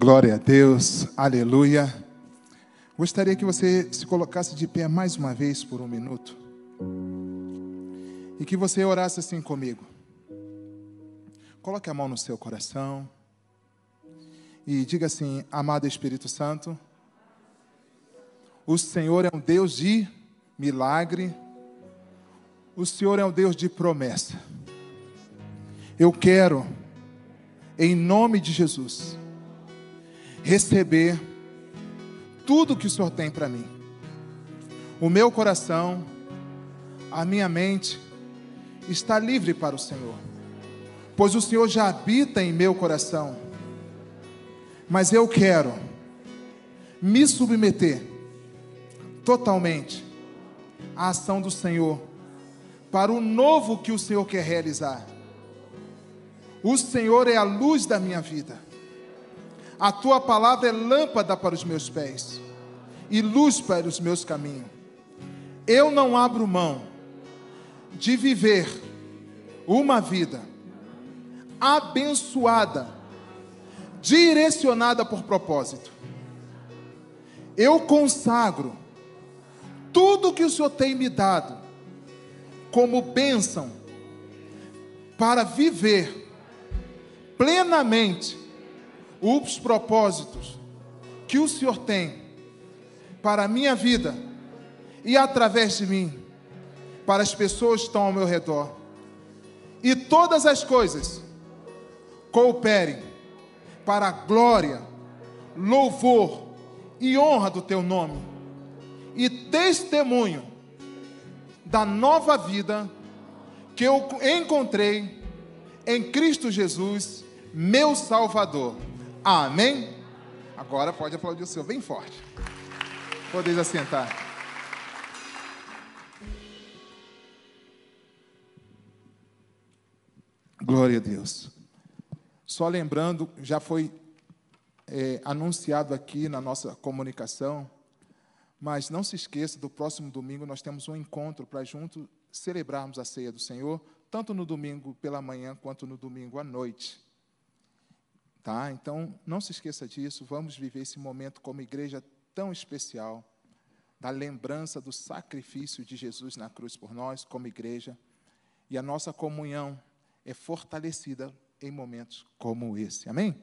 Glória a Deus, aleluia. Gostaria que você se colocasse de pé mais uma vez por um minuto e que você orasse assim comigo. Coloque a mão no seu coração e diga assim: Amado Espírito Santo, o Senhor é um Deus de milagre, o Senhor é um Deus de promessa. Eu quero, em nome de Jesus, receber tudo que o Senhor tem para mim. O meu coração, a minha mente, está livre para o Senhor, pois o Senhor já habita em meu coração. Mas eu quero me submeter totalmente à ação do Senhor, para o novo que o Senhor quer realizar. O Senhor é a luz da minha vida. A tua palavra é lâmpada para os meus pés e luz para os meus caminhos. Eu não abro mão de viver uma vida abençoada, direcionada por propósito. Eu consagro tudo que o Senhor tem me dado como bênção para viver plenamente os propósitos que o Senhor tem para a minha vida e através de mim, para as pessoas que estão ao meu redor. E todas as coisas cooperem para a glória, louvor e honra do teu nome e testemunho da nova vida que eu encontrei em Cristo Jesus meu Salvador. Amém? Agora pode aplaudir o Senhor bem forte. Podeis assentar. Glória a Deus. Só lembrando, já foi é, anunciado aqui na nossa comunicação, mas não se esqueça, do próximo domingo nós temos um encontro para juntos celebrarmos a ceia do Senhor, tanto no domingo pela manhã quanto no domingo à noite. Tá? Então, não se esqueça disso. Vamos viver esse momento como igreja tão especial, da lembrança do sacrifício de Jesus na cruz por nós, como igreja. E a nossa comunhão é fortalecida em momentos como esse. Amém?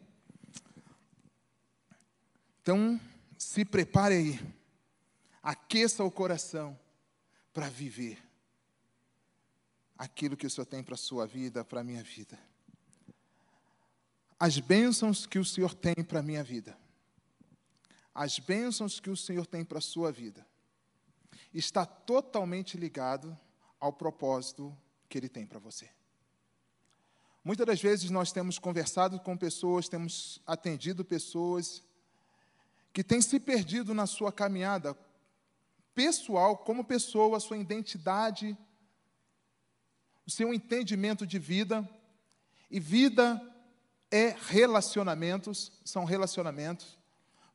Então, se prepare aí. Aqueça o coração para viver aquilo que o Senhor tem para a sua vida, para a minha vida as bênçãos que o Senhor tem para a minha vida, as bênçãos que o Senhor tem para a sua vida, está totalmente ligado ao propósito que Ele tem para você. Muitas das vezes nós temos conversado com pessoas, temos atendido pessoas que têm se perdido na sua caminhada pessoal, como pessoa, a sua identidade, o seu entendimento de vida, e vida é relacionamentos, são relacionamentos.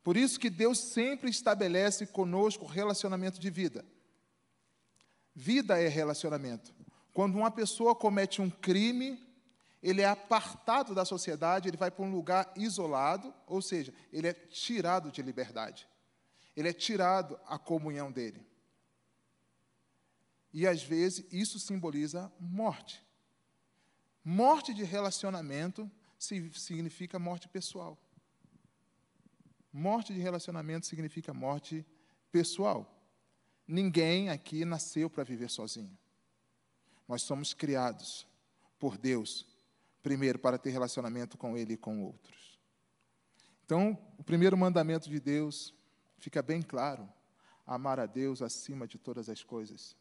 Por isso que Deus sempre estabelece conosco relacionamento de vida. Vida é relacionamento. Quando uma pessoa comete um crime, ele é apartado da sociedade, ele vai para um lugar isolado, ou seja, ele é tirado de liberdade. Ele é tirado a comunhão dele. E às vezes isso simboliza morte. Morte de relacionamento significa morte pessoal. Morte de relacionamento significa morte pessoal. Ninguém aqui nasceu para viver sozinho. Nós somos criados por Deus, primeiro para ter relacionamento com Ele e com outros. Então, o primeiro mandamento de Deus fica bem claro: amar a Deus acima de todas as coisas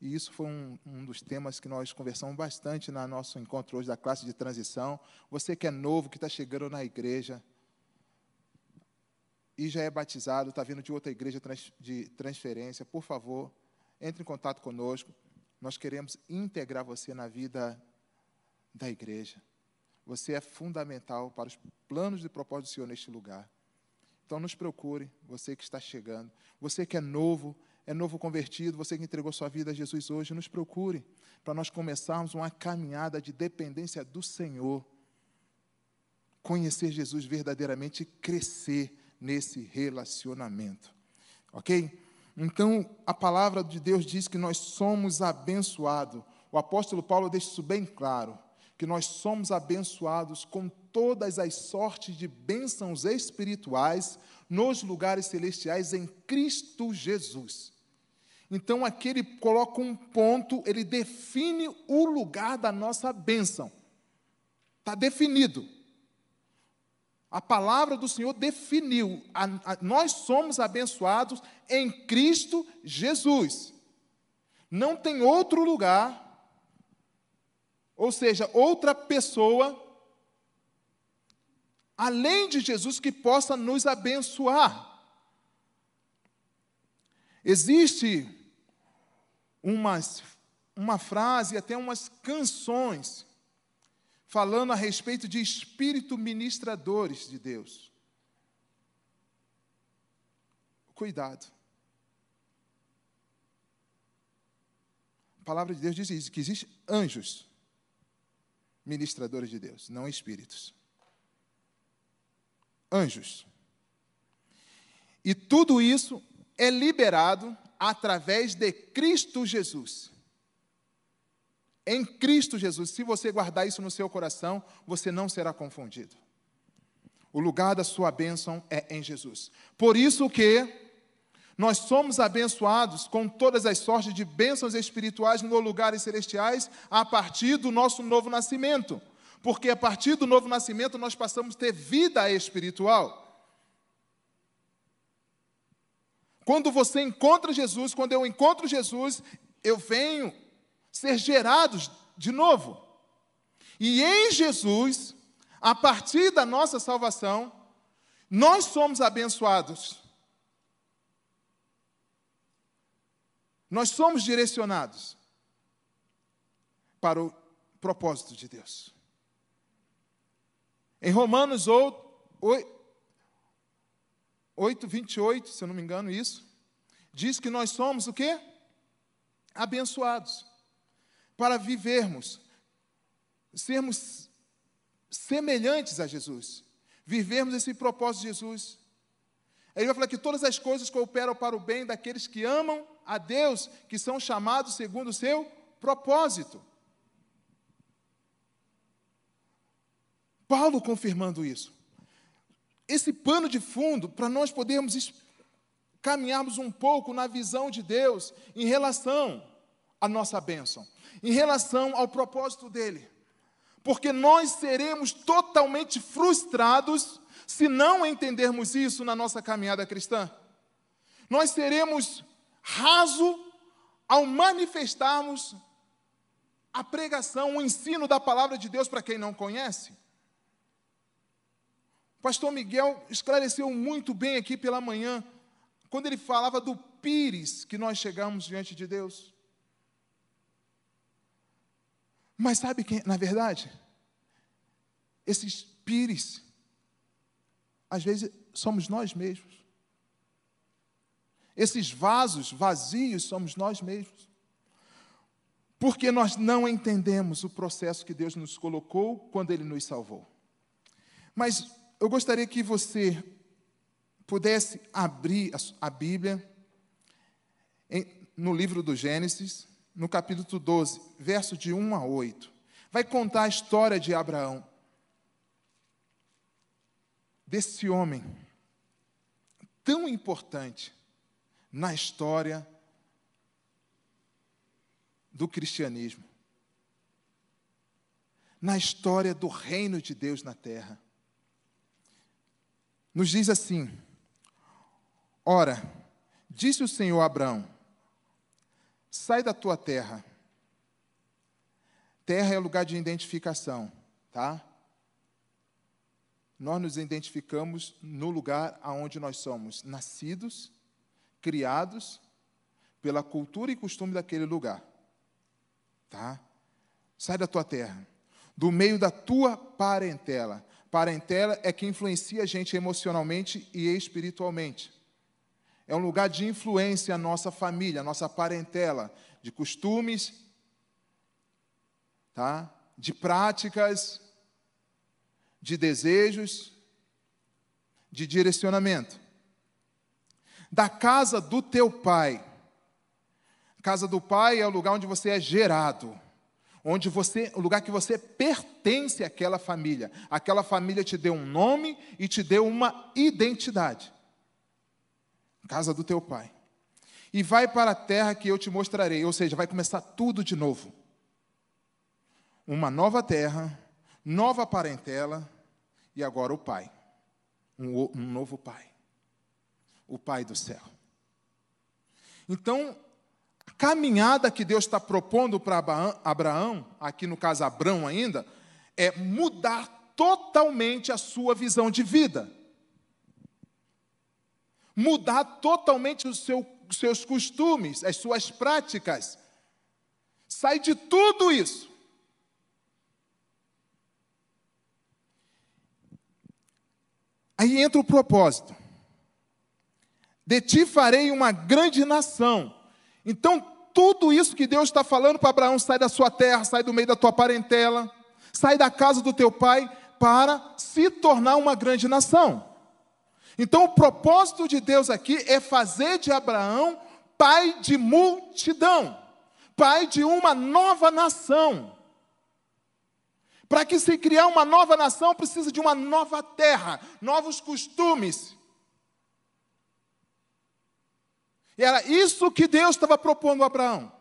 e isso foi um, um, dos temas que nós conversamos bastante no nosso encontro hoje da classe de transição. Você que é novo, que está chegando na igreja e já é batizado, está vindo de outra igreja de transferência, por favor, entre em contato conosco. Nós queremos integrar você na vida da igreja. Você é fundamental para os planos de propósito do Senhor neste lugar. Então, nos procure, você que está chegando. Você que é novo, é novo convertido, você que entregou sua vida a Jesus hoje, nos procure para nós começarmos uma caminhada de dependência do Senhor. conhecer Jesus verdadeiramente e crescer nesse relacionamento. Ok? Então, a palavra de Deus diz que nós somos abençoados. O apóstolo Paulo deixa isso bem claro, que nós somos abençoados com todas as sortes de bênçãos espirituais nos lugares celestiais em Cristo Jesus. Então, aqui ele coloca um ponto, ele define o lugar da nossa bênção. Está definido. A palavra do Senhor definiu. A, a, nós somos abençoados em Cristo Jesus. Não tem outro lugar, ou seja, outra pessoa, além de Jesus, que possa nos abençoar. Existe umas, uma frase, até umas canções, falando a respeito de espírito ministradores de Deus. Cuidado. A palavra de Deus diz isso, que existem anjos ministradores de Deus, não espíritos. Anjos. E tudo isso é liberado através de Cristo Jesus em Cristo Jesus. Se você guardar isso no seu coração, você não será confundido. O lugar da sua bênção é em Jesus. Por isso que nós somos abençoados com todas as sortes de bênçãos espirituais nos lugares celestiais a partir do nosso novo nascimento. Porque a partir do novo nascimento nós passamos a ter vida espiritual. Quando você encontra Jesus, quando eu encontro Jesus, eu venho ser gerados de novo. E em Jesus, a partir da nossa salvação, nós somos abençoados. Nós somos direcionados para o propósito de Deus. Em Romanos 8, 28, se eu não me engano, isso, diz que nós somos o quê? Abençoados para vivermos, sermos semelhantes a Jesus, vivermos esse propósito de Jesus. Ele vai falar que todas as coisas cooperam para o bem daqueles que amam a Deus, que são chamados segundo o seu propósito. Paulo confirmando isso. Esse pano de fundo, para nós podermos caminharmos um pouco na visão de Deus em relação à nossa bênção em relação ao propósito dele. Porque nós seremos totalmente frustrados se não entendermos isso na nossa caminhada cristã. Nós seremos raso ao manifestarmos a pregação, o ensino da palavra de Deus para quem não conhece. O pastor Miguel esclareceu muito bem aqui pela manhã, quando ele falava do pires que nós chegamos diante de Deus. Mas sabe quem, na verdade, esses pires, às vezes somos nós mesmos. Esses vasos vazios somos nós mesmos. Porque nós não entendemos o processo que Deus nos colocou quando Ele nos salvou. Mas eu gostaria que você pudesse abrir a Bíblia no livro do Gênesis, no capítulo 12, verso de 1 a 8. Vai contar a história de Abraão. Desse homem tão importante na história do cristianismo, na história do reino de Deus na terra. Nos diz assim: Ora, disse o Senhor a Abraão: Sai da tua terra. Terra é lugar de identificação, tá? Nós nos identificamos no lugar aonde nós somos nascidos, criados pela cultura e costume daquele lugar. Tá? Sai da tua terra, do meio da tua parentela. Parentela é que influencia a gente emocionalmente e espiritualmente. É um lugar de influência a nossa família, a nossa parentela, de costumes, tá? de práticas, de desejos, de direcionamento. Da casa do teu pai. Casa do pai é o lugar onde você é gerado, onde você, o lugar que você pertence àquela família. Aquela família te deu um nome e te deu uma identidade. Casa do teu pai. E vai para a terra que eu te mostrarei, ou seja, vai começar tudo de novo. Uma nova terra, nova parentela e agora o pai um, um novo pai o pai do céu. Então, caminhada que Deus está propondo para Abraão, aqui no caso Abraão ainda, é mudar totalmente a sua visão de vida. Mudar totalmente os seu, seus costumes, as suas práticas. Sai de tudo isso Aí entra o propósito. De ti farei uma grande nação. Então, tudo isso que Deus está falando para Abraão, sai da sua terra, sai do meio da tua parentela, sai da casa do teu pai, para se tornar uma grande nação. Então, o propósito de Deus aqui é fazer de Abraão pai de multidão, pai de uma nova nação. Para que se criar uma nova nação, precisa de uma nova terra, novos costumes. E era isso que Deus estava propondo a Abraão.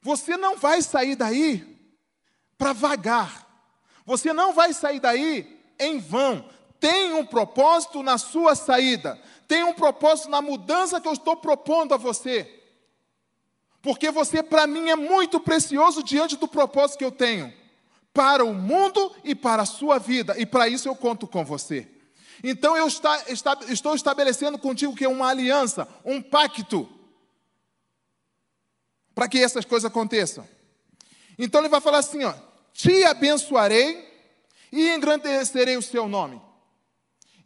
Você não vai sair daí para vagar. Você não vai sair daí em vão. Tem um propósito na sua saída. Tem um propósito na mudança que eu estou propondo a você porque você para mim é muito precioso diante do propósito que eu tenho para o mundo e para a sua vida, e para isso eu conto com você. Então eu está, está, estou estabelecendo contigo que é uma aliança, um pacto, para que essas coisas aconteçam. Então ele vai falar assim: ó, te abençoarei e engrandecerei o seu nome.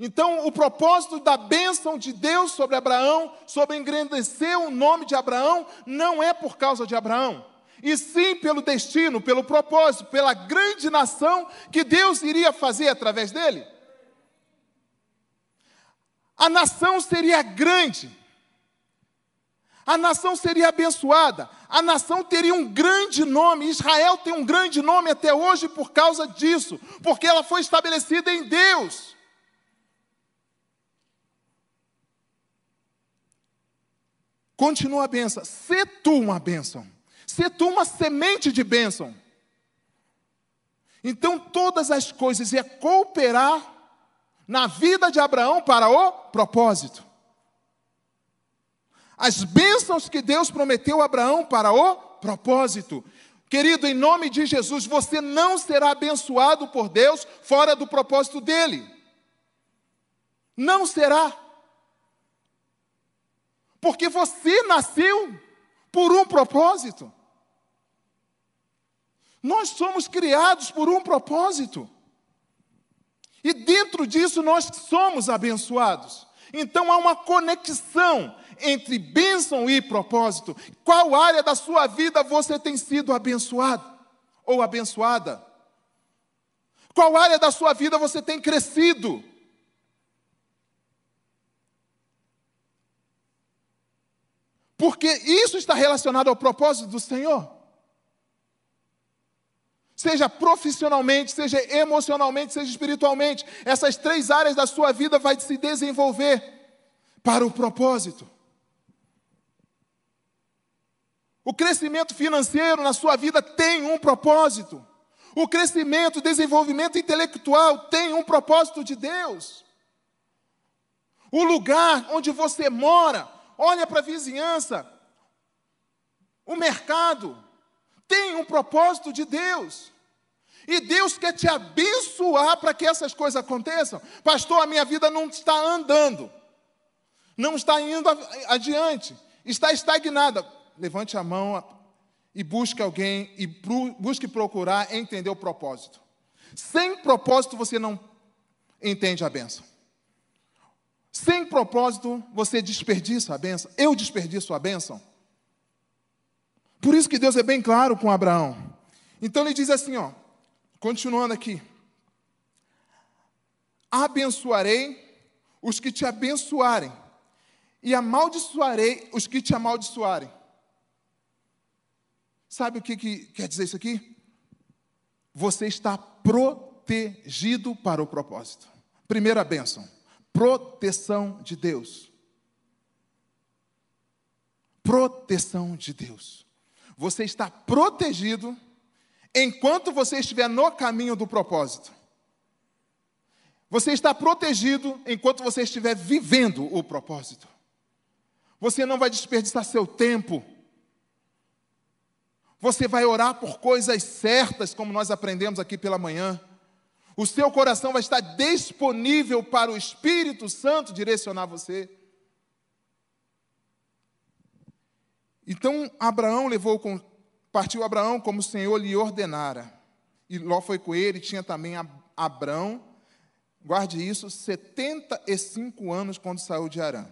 Então, o propósito da bênção de Deus sobre Abraão, sobre engrandecer o nome de Abraão, não é por causa de Abraão, e sim pelo destino, pelo propósito, pela grande nação que Deus iria fazer através dele. A nação seria grande, a nação seria abençoada, a nação teria um grande nome. Israel tem um grande nome até hoje por causa disso, porque ela foi estabelecida em Deus. Continua a bênção. Se tu uma bênção. Se tu uma semente de bênção. Então todas as coisas iam cooperar na vida de Abraão para o propósito. As bênçãos que Deus prometeu a Abraão para o propósito. Querido, em nome de Jesus, você não será abençoado por Deus fora do propósito dele. Não será. Porque você nasceu por um propósito. Nós somos criados por um propósito. E dentro disso nós somos abençoados. Então há uma conexão entre bênção e propósito. Qual área da sua vida você tem sido abençoado ou abençoada? Qual área da sua vida você tem crescido? Porque isso está relacionado ao propósito do Senhor. Seja profissionalmente, seja emocionalmente, seja espiritualmente, essas três áreas da sua vida vai se desenvolver para o propósito. O crescimento financeiro na sua vida tem um propósito. O crescimento, o desenvolvimento intelectual tem um propósito de Deus. O lugar onde você mora olha para a vizinhança, o mercado, tem um propósito de Deus. E Deus quer te abençoar para que essas coisas aconteçam. Pastor, a minha vida não está andando, não está indo adiante, está estagnada. Levante a mão e busque alguém e busque procurar entender o propósito. Sem propósito você não entende a benção. Sem propósito, você desperdiça a bênção. Eu desperdiço a bênção. Por isso que Deus é bem claro com Abraão. Então ele diz assim: ó, Continuando aqui. Abençoarei os que te abençoarem, e amaldiçoarei os que te amaldiçoarem. Sabe o que, que quer dizer isso aqui? Você está protegido para o propósito. Primeira bênção: proteção de Deus. Proteção de Deus. Você está protegido enquanto você estiver no caminho do propósito. Você está protegido enquanto você estiver vivendo o propósito. Você não vai desperdiçar seu tempo. Você vai orar por coisas certas, como nós aprendemos aqui pela manhã. O seu coração vai estar disponível para o Espírito Santo direcionar você. Então Abraão levou partiu Abraão como o Senhor lhe ordenara. E Ló foi com ele, tinha também Abraão guarde isso, 75 anos quando saiu de Arã.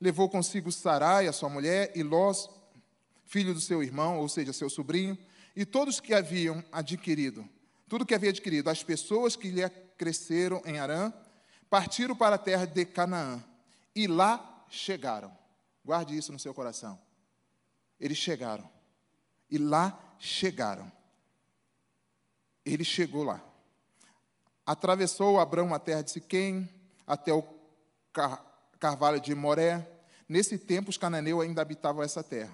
Levou consigo Sarai, a sua mulher, e Lós, filho do seu irmão, ou seja, seu sobrinho, e todos que haviam adquirido, tudo que havia adquirido, as pessoas que lhe cresceram em Arã, partiram para a terra de Canaã, e lá chegaram. Guarde isso no seu coração. Eles chegaram. E lá chegaram. Ele chegou lá. Atravessou Abraão a terra de Siquém, até o car carvalho de Moré. Nesse tempo, os cananeus ainda habitavam essa terra.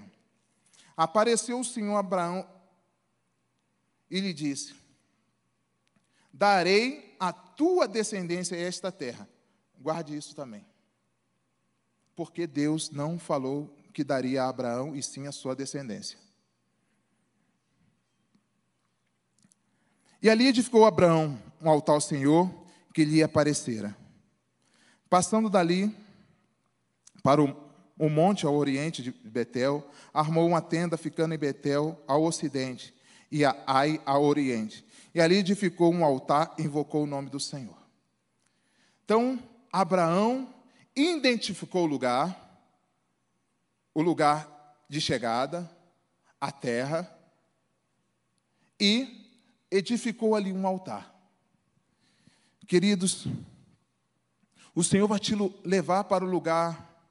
Apareceu o Senhor Abraão e lhe disse: Darei a tua descendência esta terra. Guarde isso também. Porque Deus não falou que daria a Abraão e sim a sua descendência. E ali edificou Abraão um altar ao Senhor que lhe aparecera. Passando dali para o, o monte ao oriente de Betel, armou uma tenda ficando em Betel ao ocidente e a Ai ao oriente. E ali edificou um altar e invocou o nome do Senhor. Então, Abraão identificou o lugar, o lugar de chegada, a terra, e edificou ali um altar. Queridos, o Senhor vai te levar para o lugar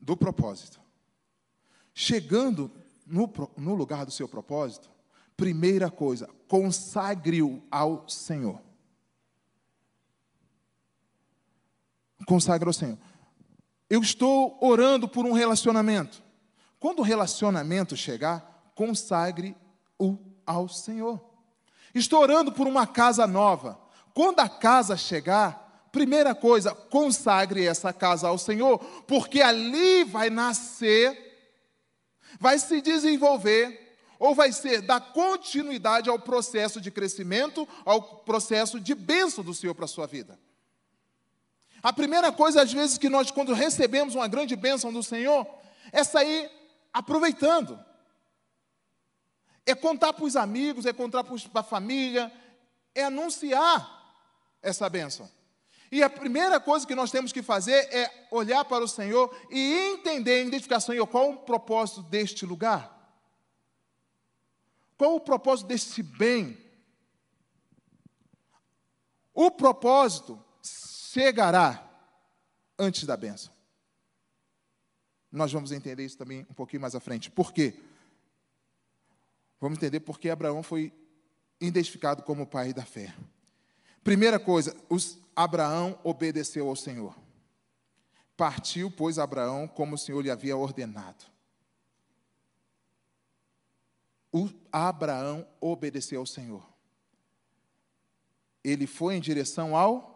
do propósito. Chegando no, no lugar do seu propósito, primeira coisa, consagre-o ao Senhor. Consagre ao Senhor. Eu estou orando por um relacionamento. Quando o relacionamento chegar, consagre-o ao Senhor. Estou orando por uma casa nova. Quando a casa chegar, primeira coisa, consagre essa casa ao Senhor, porque ali vai nascer, vai se desenvolver, ou vai ser dar continuidade ao processo de crescimento, ao processo de bênção do Senhor para a sua vida. A primeira coisa, às vezes, que nós, quando recebemos uma grande bênção do Senhor, é sair aproveitando é contar para os amigos, é contar para a família, é anunciar essa bênção. E a primeira coisa que nós temos que fazer é olhar para o Senhor e entender, identificar, Senhor, qual o propósito deste lugar? Qual o propósito deste bem? O propósito chegará antes da bênção. Nós vamos entender isso também um pouquinho mais à frente. Por quê? Vamos entender por que Abraão foi identificado como pai da fé. Primeira coisa, os, Abraão obedeceu ao Senhor. Partiu, pois, Abraão como o Senhor lhe havia ordenado. O Abraão obedeceu ao Senhor. Ele foi em direção ao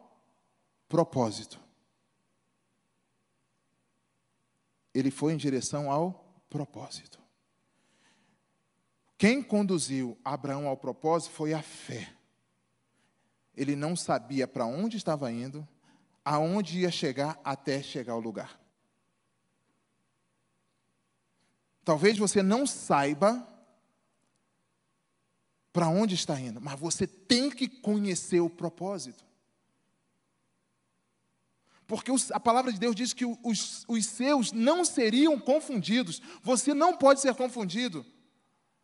propósito. Ele foi em direção ao propósito. Quem conduziu Abraão ao propósito foi a fé. Ele não sabia para onde estava indo, aonde ia chegar até chegar ao lugar. Talvez você não saiba para onde está indo, mas você tem que conhecer o propósito. Porque a palavra de Deus diz que os, os seus não seriam confundidos. Você não pode ser confundido.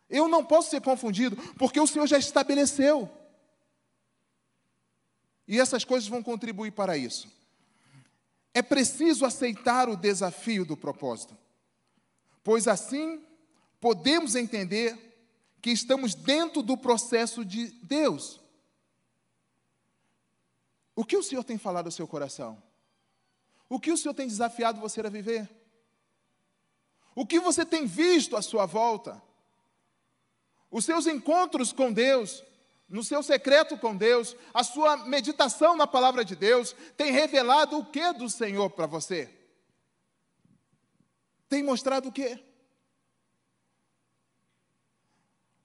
Eu não posso ser confundido, porque o Senhor já estabeleceu. E essas coisas vão contribuir para isso. É preciso aceitar o desafio do propósito, pois assim podemos entender que estamos dentro do processo de Deus. O que o Senhor tem falado ao seu coração? O que o Senhor tem desafiado você a viver? O que você tem visto à sua volta? Os seus encontros com Deus, no seu secreto com Deus, a sua meditação na palavra de Deus, tem revelado o que do Senhor para você? Tem mostrado o que?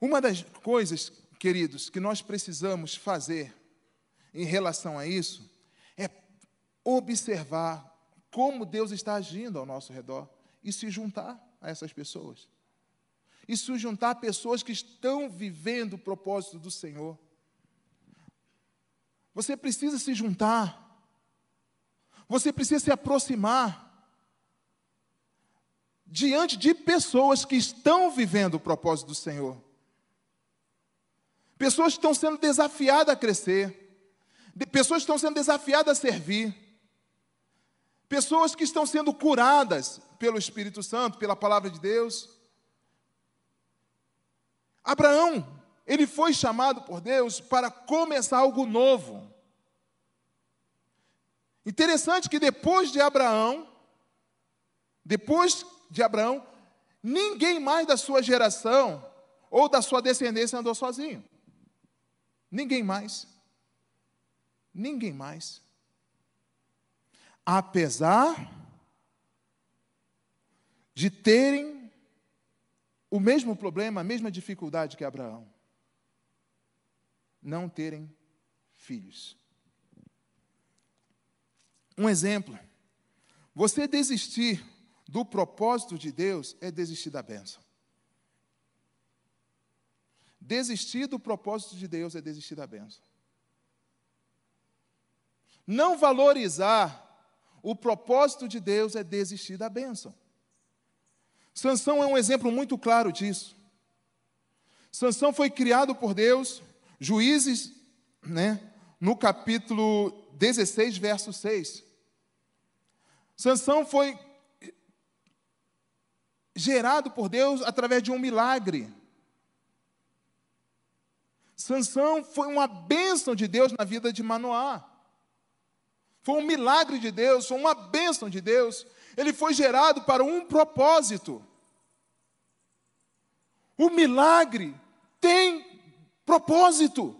Uma das coisas, queridos, que nós precisamos fazer em relação a isso é observar como Deus está agindo ao nosso redor e se juntar a essas pessoas. E se juntar a pessoas que estão vivendo o propósito do Senhor. Você precisa se juntar. Você precisa se aproximar diante de pessoas que estão vivendo o propósito do Senhor. Pessoas que estão sendo desafiadas a crescer. Pessoas que estão sendo desafiadas a servir. Pessoas que estão sendo curadas pelo Espírito Santo, pela palavra de Deus. Abraão, ele foi chamado por Deus para começar algo novo. Interessante que depois de Abraão, depois de Abraão, ninguém mais da sua geração ou da sua descendência andou sozinho. Ninguém mais. Ninguém mais. Apesar de terem o mesmo problema, a mesma dificuldade que Abraão. Não terem filhos. Um exemplo. Você desistir do propósito de Deus é desistir da bênção. Desistir do propósito de Deus é desistir da bênção. Não valorizar o propósito de Deus é desistir da bênção. Sansão é um exemplo muito claro disso. Sansão foi criado por Deus, Juízes, né, no capítulo 16, verso 6. Sansão foi gerado por Deus através de um milagre. Sansão foi uma bênção de Deus na vida de Manoá. Foi um milagre de Deus, foi uma bênção de Deus. Ele foi gerado para um propósito. O milagre tem propósito.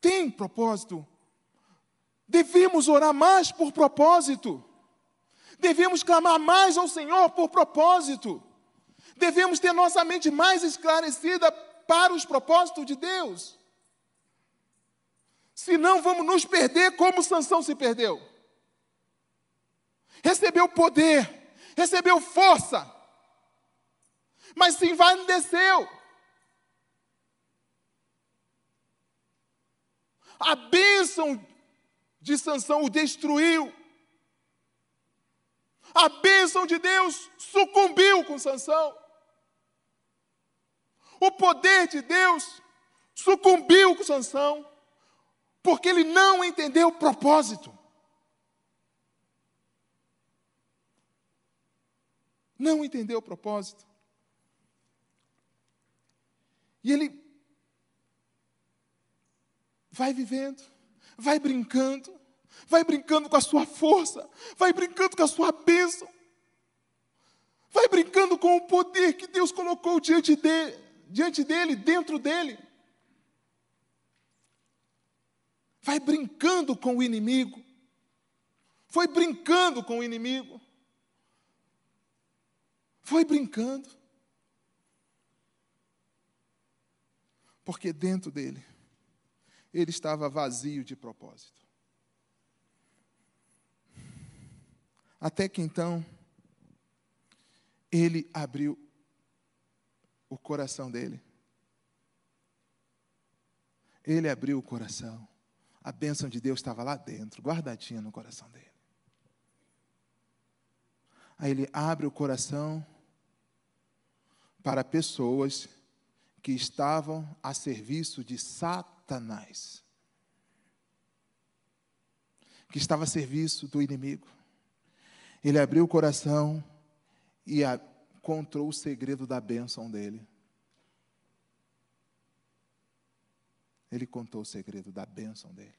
Tem propósito. Devemos orar mais por propósito. Devemos clamar mais ao Senhor por propósito. Devemos ter nossa mente mais esclarecida para os propósitos de Deus. Senão vamos nos perder como Sansão se perdeu. Recebeu poder, recebeu força, mas se envaneceu. A bênção de Sansão o destruiu. A bênção de Deus sucumbiu com Sansão. O poder de Deus sucumbiu com Sansão, porque ele não entendeu o propósito. Não entendeu o propósito. E ele vai vivendo, vai brincando, vai brincando com a sua força, vai brincando com a sua bênção, vai brincando com o poder que Deus colocou diante dele diante dele, dentro dele. Vai brincando com o inimigo. Foi brincando com o inimigo. Foi brincando. Porque dentro dele, ele estava vazio de propósito. Até que então, ele abriu o coração dele. Ele abriu o coração. A bênção de Deus estava lá dentro, guardadinha no coração dele. Aí ele abre o coração para pessoas que estavam a serviço de Satanás, que estava a serviço do inimigo. Ele abriu o coração e encontrou o segredo da bênção dele. Ele contou o segredo da bênção dele.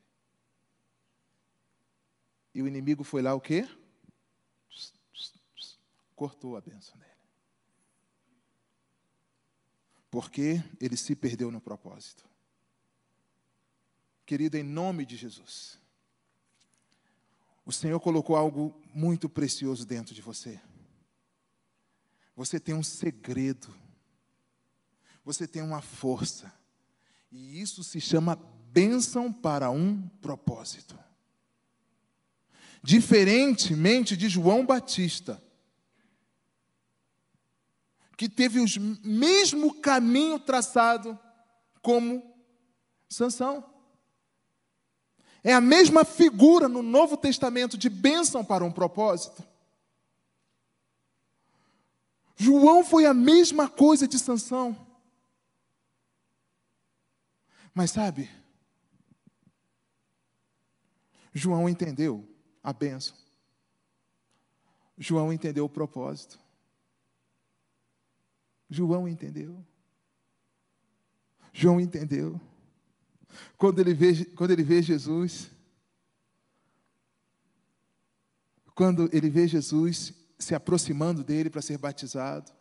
E o inimigo foi lá o quê? Cortou a bênção dele. Porque ele se perdeu no propósito. Querido, em nome de Jesus, o Senhor colocou algo muito precioso dentro de você. Você tem um segredo. Você tem uma força. E isso se chama bênção para um propósito. Diferentemente de João Batista, que teve o mesmo caminho traçado como Sansão. É a mesma figura no Novo Testamento de bênção para um propósito. João foi a mesma coisa de Sansão. Mas sabe, João entendeu a bênção. João entendeu o propósito. João entendeu. João entendeu. Quando ele vê, quando ele vê Jesus, quando ele vê Jesus se aproximando dele para ser batizado,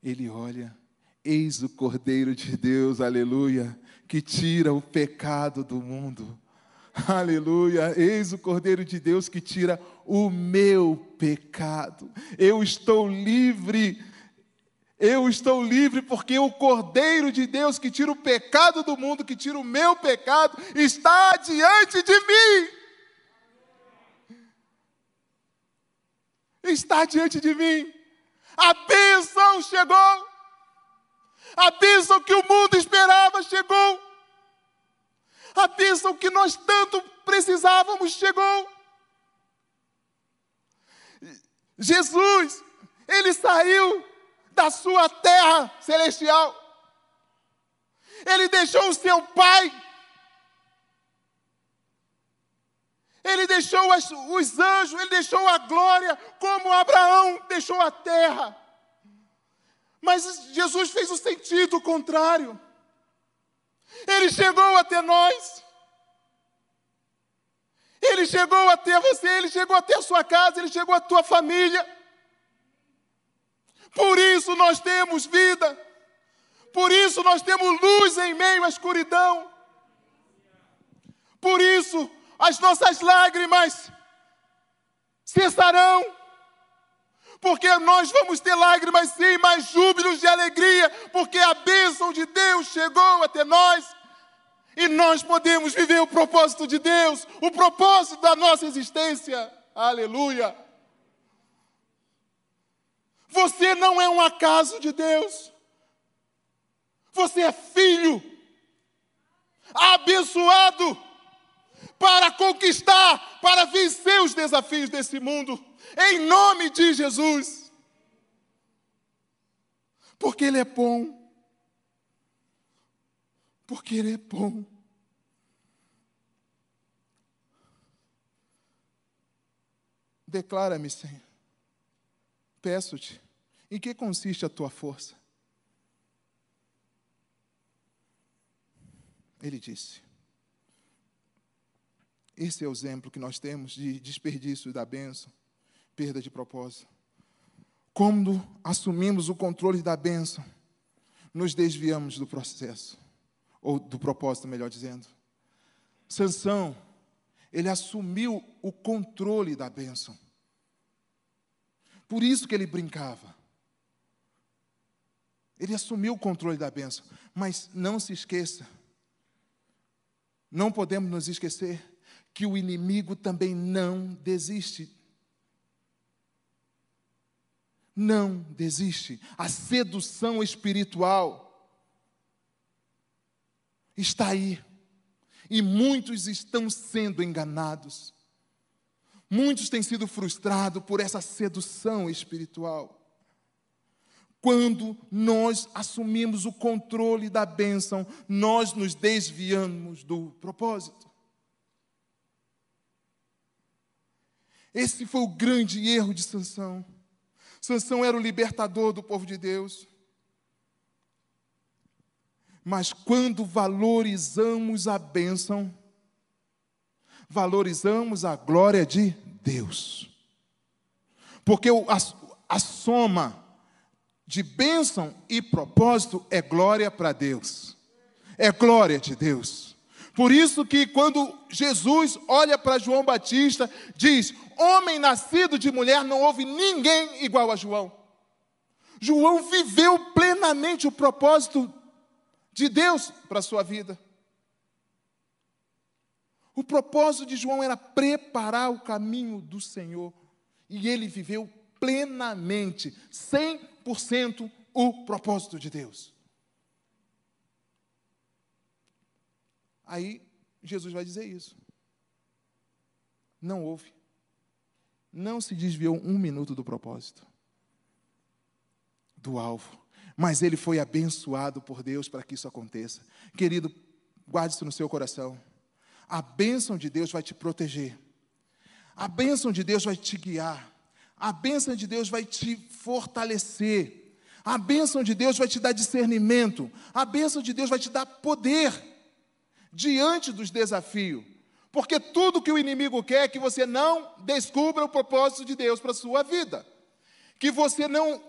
ele olha Eis o Cordeiro de Deus, aleluia, que tira o pecado do mundo. Aleluia, eis o Cordeiro de Deus que tira o meu pecado. Eu estou livre. Eu estou livre porque o Cordeiro de Deus que tira o pecado do mundo, que tira o meu pecado, está diante de mim. Está diante de mim. A bênção chegou. A bênção que o mundo esperava chegou. A bênção que nós tanto precisávamos chegou. Jesus, ele saiu da sua terra celestial. Ele deixou o seu pai. Ele deixou os anjos, ele deixou a glória, como Abraão deixou a terra. Mas Jesus fez o sentido contrário. Ele chegou até nós. Ele chegou até você, ele chegou até a sua casa, ele chegou à tua família. Por isso nós temos vida. Por isso nós temos luz em meio à escuridão. Por isso as nossas lágrimas cessarão porque nós vamos ter lágrimas sim, mas júbilos de alegria, porque a bênção de Deus chegou até nós. E nós podemos viver o propósito de Deus, o propósito da nossa existência. Aleluia. Você não é um acaso de Deus. Você é filho, abençoado, para conquistar, para vencer os desafios desse mundo em nome de Jesus. Porque Ele é bom. Porque Ele é bom. Declara-me, Senhor. Peço-te, em que consiste a tua força? Ele disse: Esse é o exemplo que nós temos de desperdício da bênção perda de propósito. Quando assumimos o controle da bênção, nos desviamos do processo, ou do propósito, melhor dizendo. Sansão, ele assumiu o controle da bênção. Por isso que ele brincava. Ele assumiu o controle da bênção. Mas não se esqueça, não podemos nos esquecer que o inimigo também não desiste não desiste. A sedução espiritual está aí. E muitos estão sendo enganados. Muitos têm sido frustrados por essa sedução espiritual. Quando nós assumimos o controle da bênção, nós nos desviamos do propósito. Esse foi o grande erro de Sansão. Sansão era o libertador do povo de Deus. Mas quando valorizamos a bênção, valorizamos a glória de Deus. Porque a, a soma de bênção e propósito é glória para Deus. É glória de Deus. Por isso que quando Jesus olha para João Batista, diz: Homem nascido de mulher, não houve ninguém igual a João. João viveu plenamente o propósito de Deus para a sua vida. O propósito de João era preparar o caminho do Senhor. E ele viveu plenamente, 100% o propósito de Deus. Aí Jesus vai dizer isso. Não houve. Não se desviou um minuto do propósito, do alvo. Mas ele foi abençoado por Deus para que isso aconteça. Querido, guarde isso no seu coração. A bênção de Deus vai te proteger. A bênção de Deus vai te guiar. A bênção de Deus vai te fortalecer. A bênção de Deus vai te dar discernimento. A bênção de Deus vai te dar poder diante dos desafios. Porque tudo que o inimigo quer é que você não descubra o propósito de Deus para a sua vida. Que você não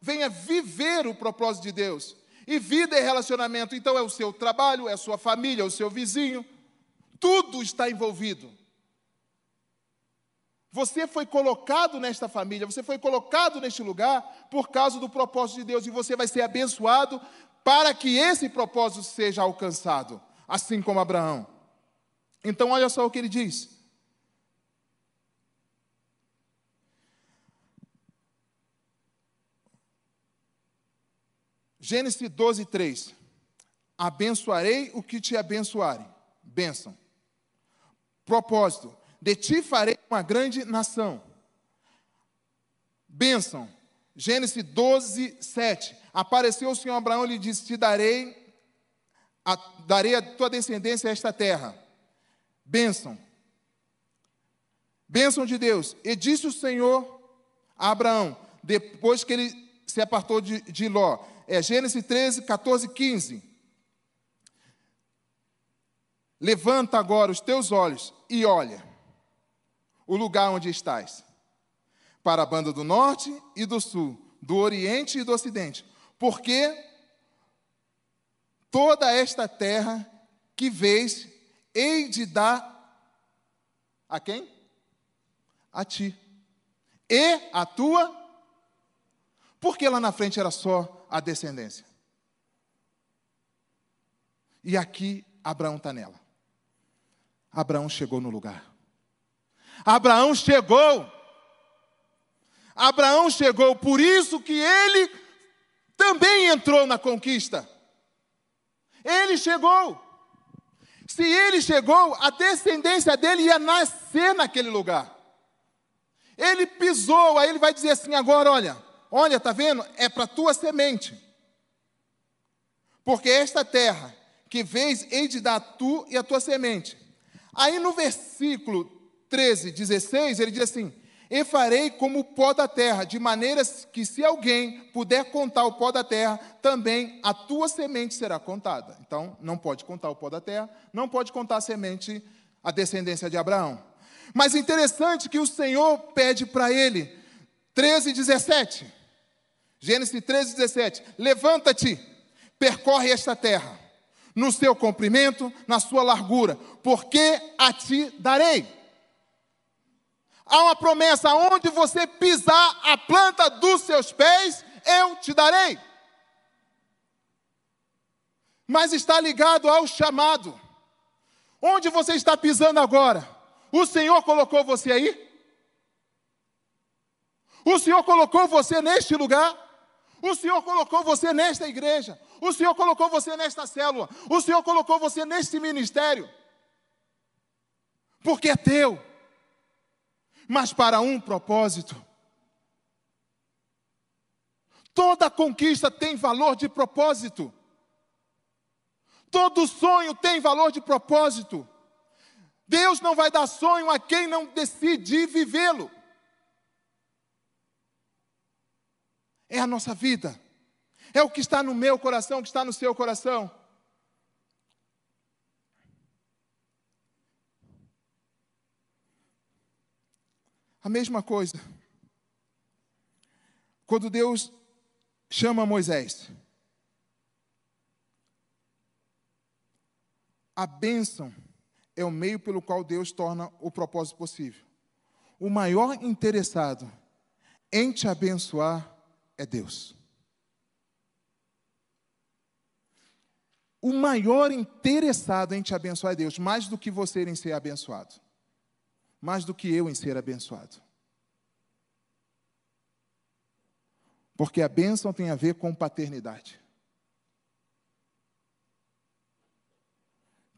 venha viver o propósito de Deus. E vida é relacionamento, então é o seu trabalho, é a sua família, é o seu vizinho. Tudo está envolvido. Você foi colocado nesta família, você foi colocado neste lugar por causa do propósito de Deus e você vai ser abençoado para que esse propósito seja alcançado assim como Abraão. Então, olha só o que ele diz. Gênesis 12, 3. Abençoarei o que te abençoarem. Bênção. Propósito. De ti farei uma grande nação. Bênção. Gênesis 12, 7. Apareceu o Senhor Abraão e lhe disse: Te darei a, darei a tua descendência a esta terra. Bênção. Bênção de Deus. E disse o Senhor a Abraão, depois que ele se apartou de, de Ló. É Gênesis 13, 14, 15. Levanta agora os teus olhos e olha o lugar onde estás, para a banda do norte e do sul, do oriente e do ocidente, porque toda esta terra que vês, hei de dar a quem? A ti. E a tua? Porque lá na frente era só a descendência. E aqui Abraão está nela. Abraão chegou no lugar. Abraão chegou. Abraão chegou, por isso que ele também entrou na conquista. Ele chegou. Se ele chegou, a descendência dele ia nascer naquele lugar. Ele pisou, aí ele vai dizer assim: agora, olha, olha, tá vendo? É para tua semente. Porque esta terra que vês, hei de dar tu e a tua semente. Aí no versículo 13, 16, ele diz assim: e farei como o pó da terra, de maneira que se alguém puder contar o pó da terra, também a tua semente será contada. Então, não pode contar o pó da terra, não pode contar a semente, a descendência de Abraão. Mas interessante que o Senhor pede para ele, 13, 17. Gênesis 13, 17. Levanta-te, percorre esta terra, no seu comprimento, na sua largura, porque a ti darei Há uma promessa: onde você pisar a planta dos seus pés, eu te darei. Mas está ligado ao chamado. Onde você está pisando agora? O Senhor colocou você aí? O Senhor colocou você neste lugar? O Senhor colocou você nesta igreja? O Senhor colocou você nesta célula? O Senhor colocou você neste ministério? Porque é teu mas para um propósito. Toda conquista tem valor de propósito. Todo sonho tem valor de propósito. Deus não vai dar sonho a quem não decide vivê-lo. É a nossa vida. É o que está no meu coração, o que está no seu coração. A mesma coisa. Quando Deus chama Moisés, a bênção é o meio pelo qual Deus torna o propósito possível. O maior interessado em te abençoar é Deus. O maior interessado em te abençoar é Deus, mais do que você em ser abençoado mais do que eu em ser abençoado. Porque a bênção tem a ver com paternidade.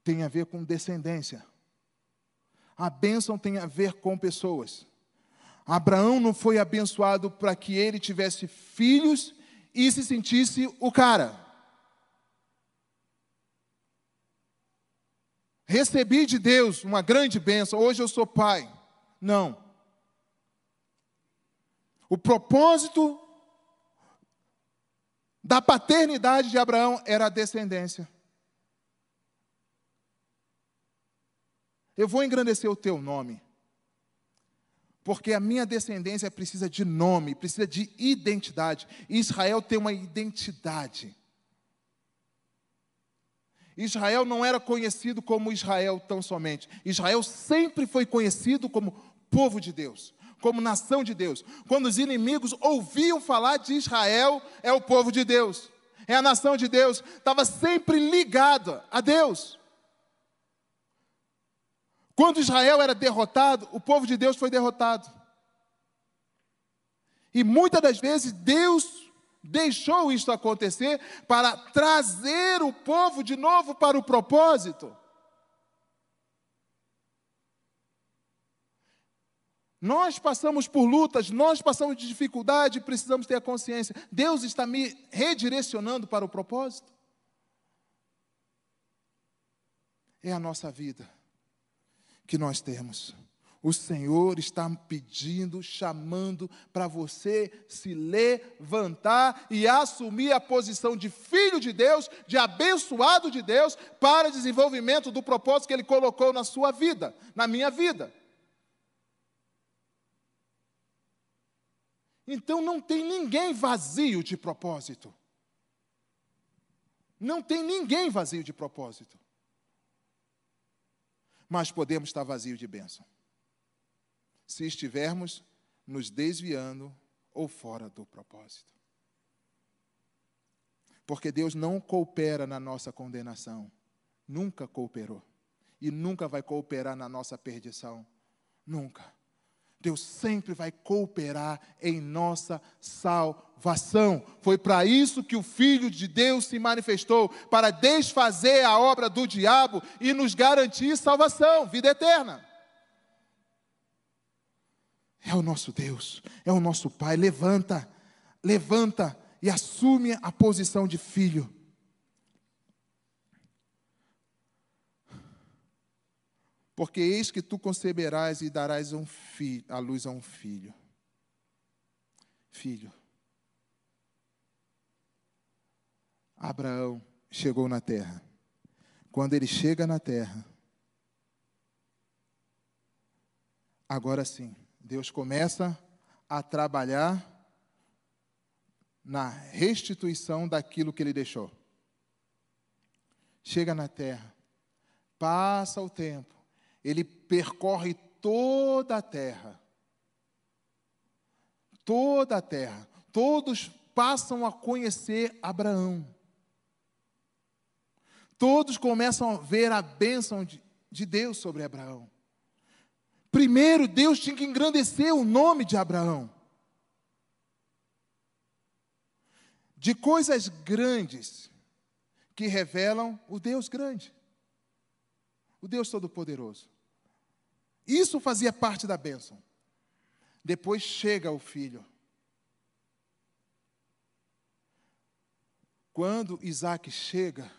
Tem a ver com descendência. A bênção tem a ver com pessoas. Abraão não foi abençoado para que ele tivesse filhos e se sentisse o cara. Recebi de Deus uma grande bênção, hoje eu sou pai. Não. O propósito da paternidade de Abraão era a descendência. Eu vou engrandecer o teu nome, porque a minha descendência precisa de nome, precisa de identidade. Israel tem uma identidade. Israel não era conhecido como Israel tão somente. Israel sempre foi conhecido como povo de Deus, como nação de Deus. Quando os inimigos ouviam falar de Israel, é o povo de Deus, é a nação de Deus, estava sempre ligada a Deus. Quando Israel era derrotado, o povo de Deus foi derrotado. E muitas das vezes Deus deixou isso acontecer para trazer o povo de novo para o propósito. Nós passamos por lutas, nós passamos de dificuldade, precisamos ter a consciência. Deus está me redirecionando para o propósito. É a nossa vida que nós temos. O Senhor está pedindo, chamando para você se levantar e assumir a posição de filho de Deus, de abençoado de Deus, para desenvolvimento do propósito que Ele colocou na sua vida, na minha vida. Então não tem ninguém vazio de propósito. Não tem ninguém vazio de propósito. Mas podemos estar vazio de bênção se estivermos nos desviando ou fora do propósito. Porque Deus não coopera na nossa condenação, nunca cooperou, e nunca vai cooperar na nossa perdição, nunca. Deus sempre vai cooperar em nossa salvação. Foi para isso que o Filho de Deus se manifestou para desfazer a obra do diabo e nos garantir salvação, vida eterna. É o nosso Deus, é o nosso Pai. Levanta, levanta e assume a posição de filho. Porque eis que tu conceberás e darás um filho, a luz a um filho. Filho. Abraão chegou na terra. Quando ele chega na terra, agora sim, Deus começa a trabalhar na restituição daquilo que ele deixou. Chega na terra, passa o tempo, ele percorre toda a terra. Toda a terra. Todos passam a conhecer Abraão. Todos começam a ver a bênção de, de Deus sobre Abraão. Primeiro, Deus tinha que engrandecer o nome de Abraão. De coisas grandes que revelam o Deus grande, o Deus Todo-Poderoso. Isso fazia parte da bênção. Depois chega o filho. Quando Isaac chega,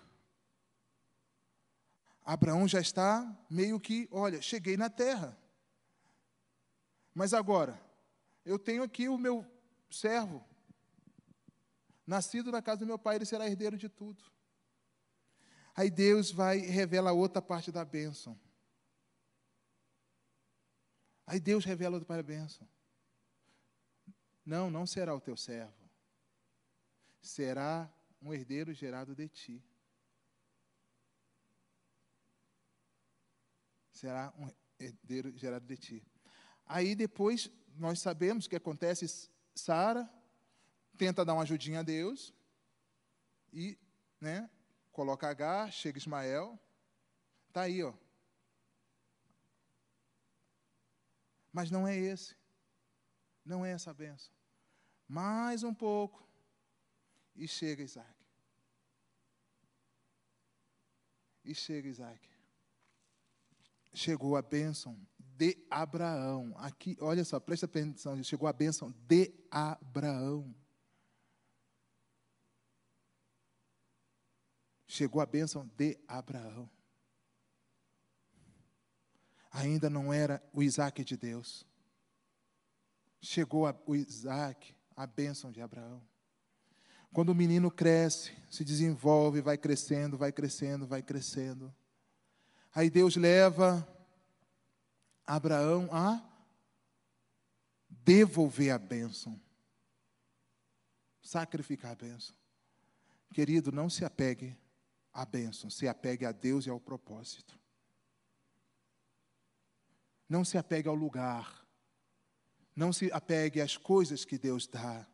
Abraão já está meio que, olha, cheguei na terra. Mas agora, eu tenho aqui o meu servo, nascido na casa do meu pai, ele será herdeiro de tudo. Aí Deus vai e revela outra parte da bênção. Aí Deus revela outra parte da bênção. Não, não será o teu servo. Será um herdeiro gerado de ti. Será um herdeiro gerado de ti. Aí depois nós sabemos o que acontece. Sara tenta dar uma ajudinha a Deus e, né, coloca H, chega Ismael, tá aí, ó. Mas não é esse. Não é essa benção. Mais um pouco e chega Isaac. E chega Isaac. Chegou a bênção de Abraão. Aqui, olha só, presta atenção, chegou a bênção de Abraão. Chegou a bênção de Abraão. Ainda não era o Isaac de Deus. Chegou a, o Isaac, a bênção de Abraão. Quando o menino cresce, se desenvolve, vai crescendo, vai crescendo, vai crescendo. Aí Deus leva Abraão a devolver a bênção, sacrificar a bênção. Querido, não se apegue à bênção, se apegue a Deus e ao propósito. Não se apegue ao lugar, não se apegue às coisas que Deus dá.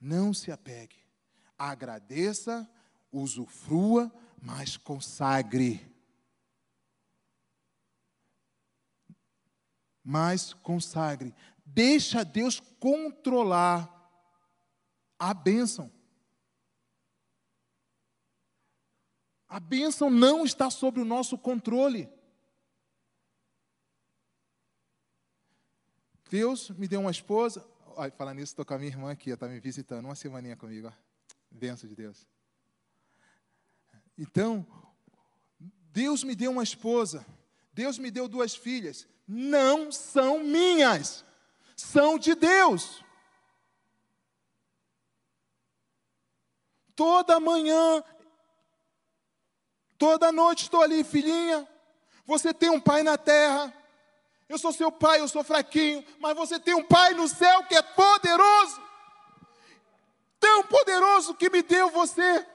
Não se apegue. Agradeça, usufrua, mas consagre. Mas consagre. Deixa Deus controlar a bênção. A bênção não está sob o nosso controle. Deus me deu uma esposa, Olha, falando nisso, estou com a minha irmã aqui, está me visitando, uma semaninha comigo. Ó. Benção de Deus. Então, Deus me deu uma esposa, Deus me deu duas filhas, não são minhas, são de Deus. Toda manhã, toda noite estou ali, filhinha. Você tem um pai na terra, eu sou seu pai, eu sou fraquinho, mas você tem um pai no céu que é poderoso. Tão poderoso que me deu você.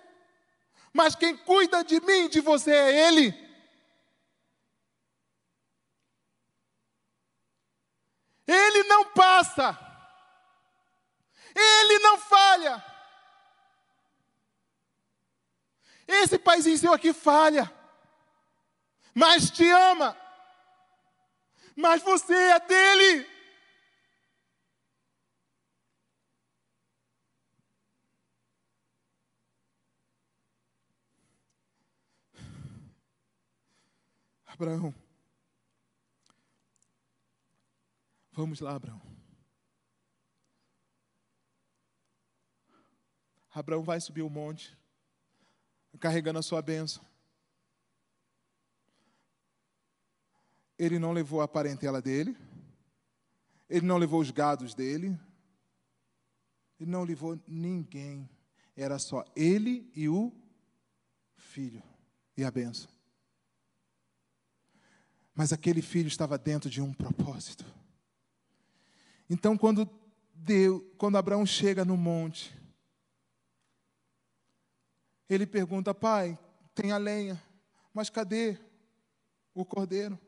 Mas quem cuida de mim, de você é ele. Ele não passa. Ele não falha. Esse paizinho seu aqui falha, mas te ama mas você é dele. Abraão, vamos lá, Abraão. Abraão vai subir o monte, carregando a sua bênção. Ele não levou a parentela dele, ele não levou os gados dele, ele não levou ninguém. Era só ele e o filho e a benção. Mas aquele filho estava dentro de um propósito. Então, quando Deus, quando Abraão chega no monte, ele pergunta: Pai, tem a lenha, mas cadê o cordeiro?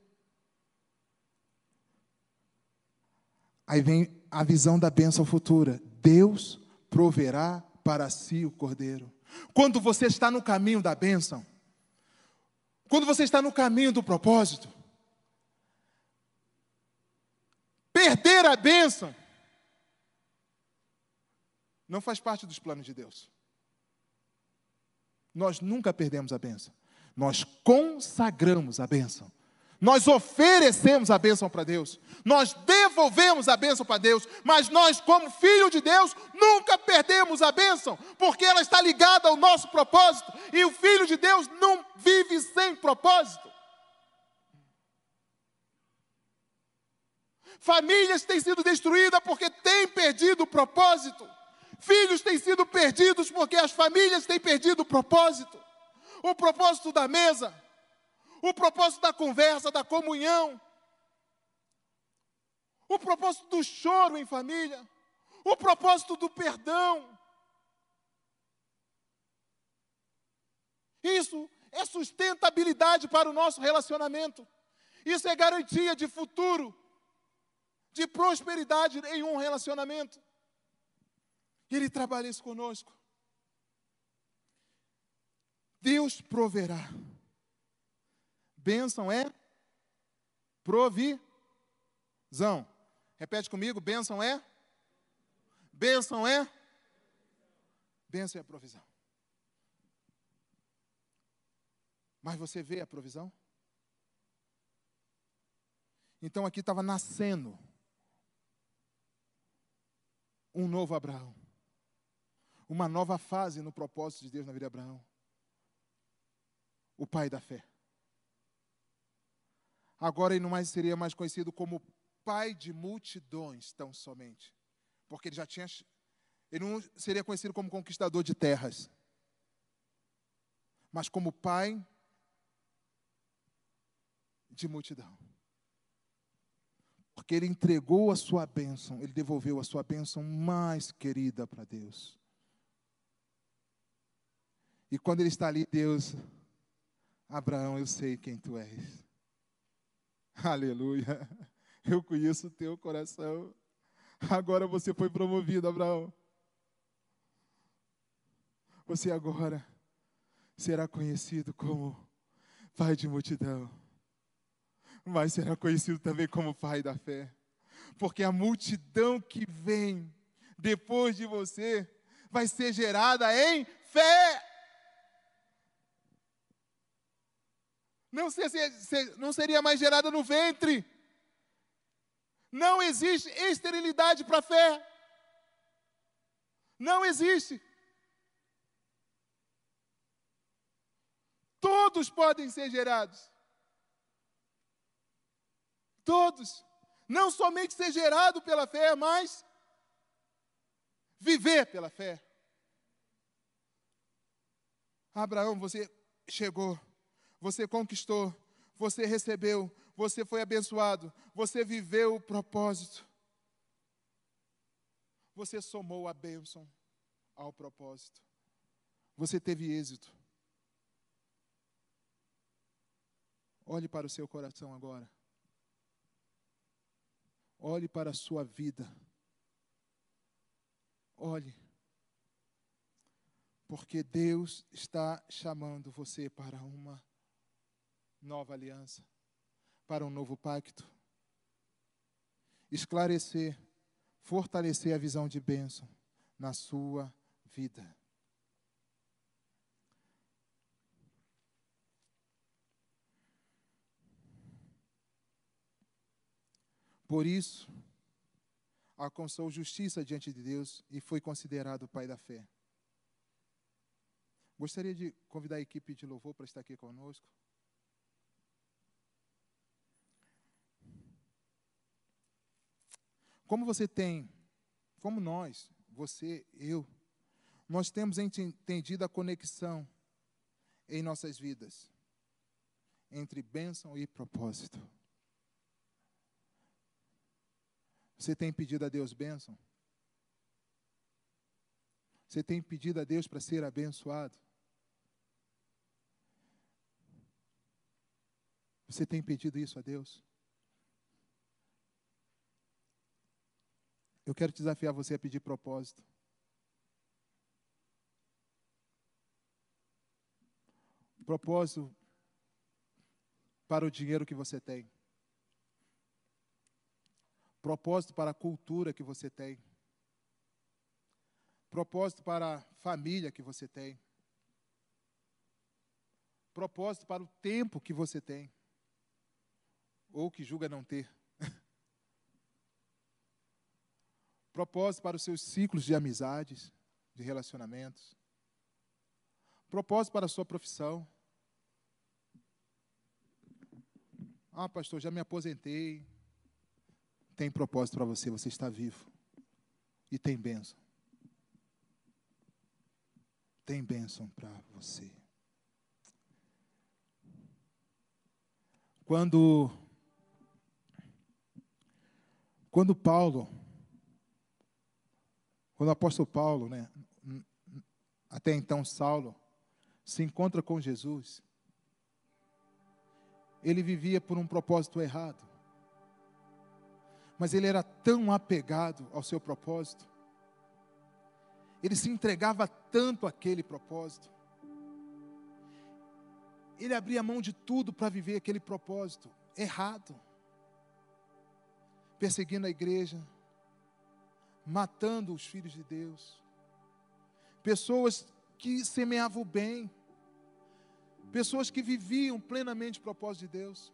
Aí vem a visão da bênção futura. Deus proverá para si o cordeiro. Quando você está no caminho da bênção, quando você está no caminho do propósito, perder a bênção não faz parte dos planos de Deus. Nós nunca perdemos a bênção. Nós consagramos a bênção. Nós oferecemos a bênção para Deus, nós devolvemos a bênção para Deus, mas nós, como filho de Deus, nunca perdemos a bênção, porque ela está ligada ao nosso propósito, e o filho de Deus não vive sem propósito. Famílias têm sido destruídas porque têm perdido o propósito. Filhos têm sido perdidos porque as famílias têm perdido o propósito. O propósito da mesa, o propósito da conversa, da comunhão, o propósito do choro em família, o propósito do perdão. Isso é sustentabilidade para o nosso relacionamento. Isso é garantia de futuro, de prosperidade em um relacionamento. Ele trabalha isso conosco. Deus proverá. Bênção é provisão. Repete comigo, bênção é? Bênção é? Bênção é provisão. Mas você vê a provisão? Então aqui estava nascendo um novo Abraão. Uma nova fase no propósito de Deus na vida de Abraão. O pai da fé. Agora ele não mais seria mais conhecido como pai de multidões, tão somente. Porque ele já tinha. Ele não seria conhecido como conquistador de terras, mas como pai de multidão. Porque ele entregou a sua bênção, ele devolveu a sua bênção mais querida para Deus. E quando ele está ali, Deus, Abraão, eu sei quem tu és. Aleluia. Eu conheço o teu coração. Agora você foi promovido, Abraão. Você agora será conhecido como pai de multidão, mas será conhecido também como pai da fé, porque a multidão que vem depois de você vai ser gerada em fé. Não, não seria mais gerada no ventre. Não existe esterilidade para a fé. Não existe. Todos podem ser gerados. Todos. Não somente ser gerado pela fé, mas viver pela fé. Abraão, você chegou, você conquistou, você recebeu, você foi abençoado, você viveu o propósito. Você somou a bênção ao propósito. Você teve êxito. Olhe para o seu coração agora. Olhe para a sua vida. Olhe. Porque Deus está chamando você para uma nova aliança para um novo pacto. Esclarecer, fortalecer a visão de bênção na sua vida. Por isso, alcançou justiça diante de Deus e foi considerado pai da fé. Gostaria de convidar a equipe de louvor para estar aqui conosco. Como você tem, como nós, você, eu, nós temos entendido a conexão em nossas vidas entre bênção e propósito. Você tem pedido a Deus bênção? Você tem pedido a Deus para ser abençoado? Você tem pedido isso a Deus? Eu quero desafiar você a pedir propósito. Propósito para o dinheiro que você tem. Propósito para a cultura que você tem. Propósito para a família que você tem. Propósito para o tempo que você tem. ou que julga não ter. propósito para os seus ciclos de amizades, de relacionamentos. Propósito para a sua profissão. Ah, pastor, já me aposentei. Tem propósito para você, você está vivo. E tem bênção. Tem bênção para você. Quando quando Paulo quando o apóstolo Paulo, né, até então Saulo, se encontra com Jesus, ele vivia por um propósito errado. Mas ele era tão apegado ao seu propósito, ele se entregava tanto àquele propósito, ele abria mão de tudo para viver aquele propósito errado, perseguindo a igreja, matando os filhos de Deus, pessoas que semeavam o bem, pessoas que viviam plenamente o propósito de Deus,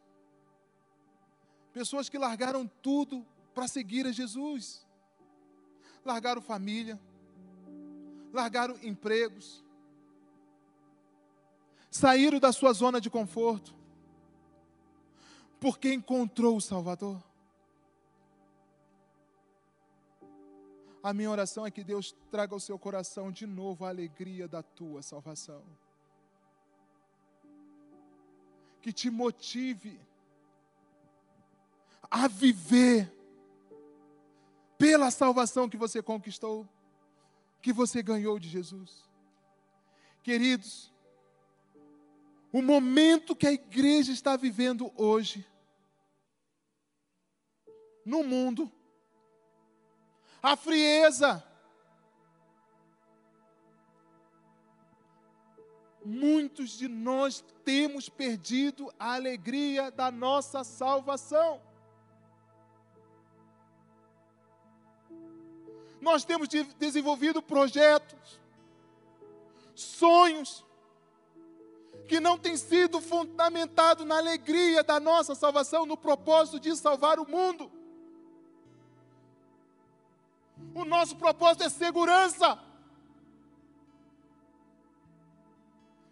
pessoas que largaram tudo para seguir a Jesus, largaram família, largaram empregos, saíram da sua zona de conforto, porque encontrou o Salvador. A minha oração é que Deus traga ao seu coração de novo a alegria da tua salvação. Que te motive a viver pela salvação que você conquistou, que você ganhou de Jesus. Queridos, o momento que a igreja está vivendo hoje, no mundo, a frieza. Muitos de nós temos perdido a alegria da nossa salvação. Nós temos desenvolvido projetos, sonhos, que não têm sido fundamentados na alegria da nossa salvação, no propósito de salvar o mundo. O nosso propósito é segurança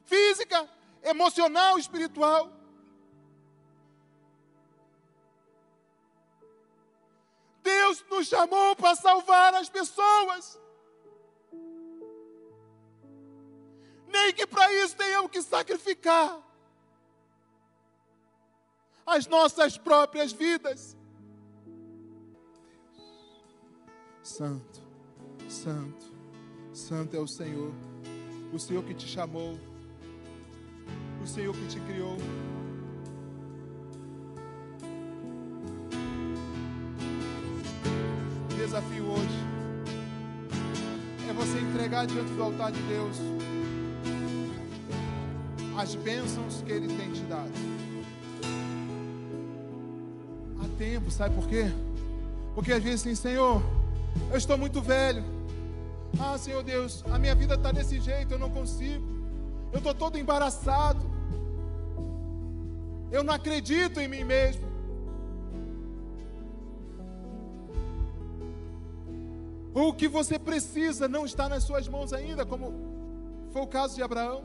física, emocional, espiritual. Deus nos chamou para salvar as pessoas. Nem que para isso tenhamos que sacrificar as nossas próprias vidas. Santo, Santo, Santo é o Senhor, o Senhor que te chamou, o Senhor que te criou. Desafio hoje é você entregar diante do altar de Deus as bênçãos que Ele tem te dado. Há tempo, sabe por quê? Porque às vezes assim, Senhor, eu estou muito velho. Ah, Senhor Deus, a minha vida está desse jeito, eu não consigo. Eu estou todo embaraçado. Eu não acredito em mim mesmo. O que você precisa não está nas suas mãos ainda, como foi o caso de Abraão.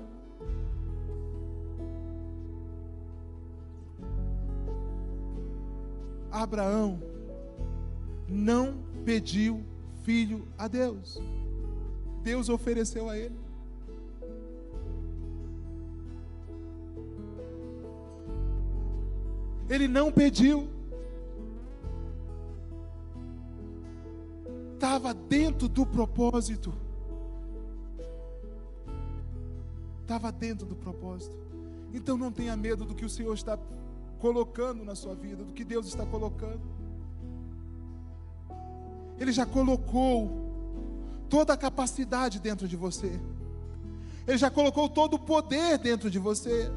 Abraão não pediu filho a Deus. Deus ofereceu a ele. Ele não pediu. Estava dentro do propósito. Estava dentro do propósito. Então não tenha medo do que o Senhor está colocando na sua vida, do que Deus está colocando. Ele já colocou toda a capacidade dentro de você. Ele já colocou todo o poder dentro de você.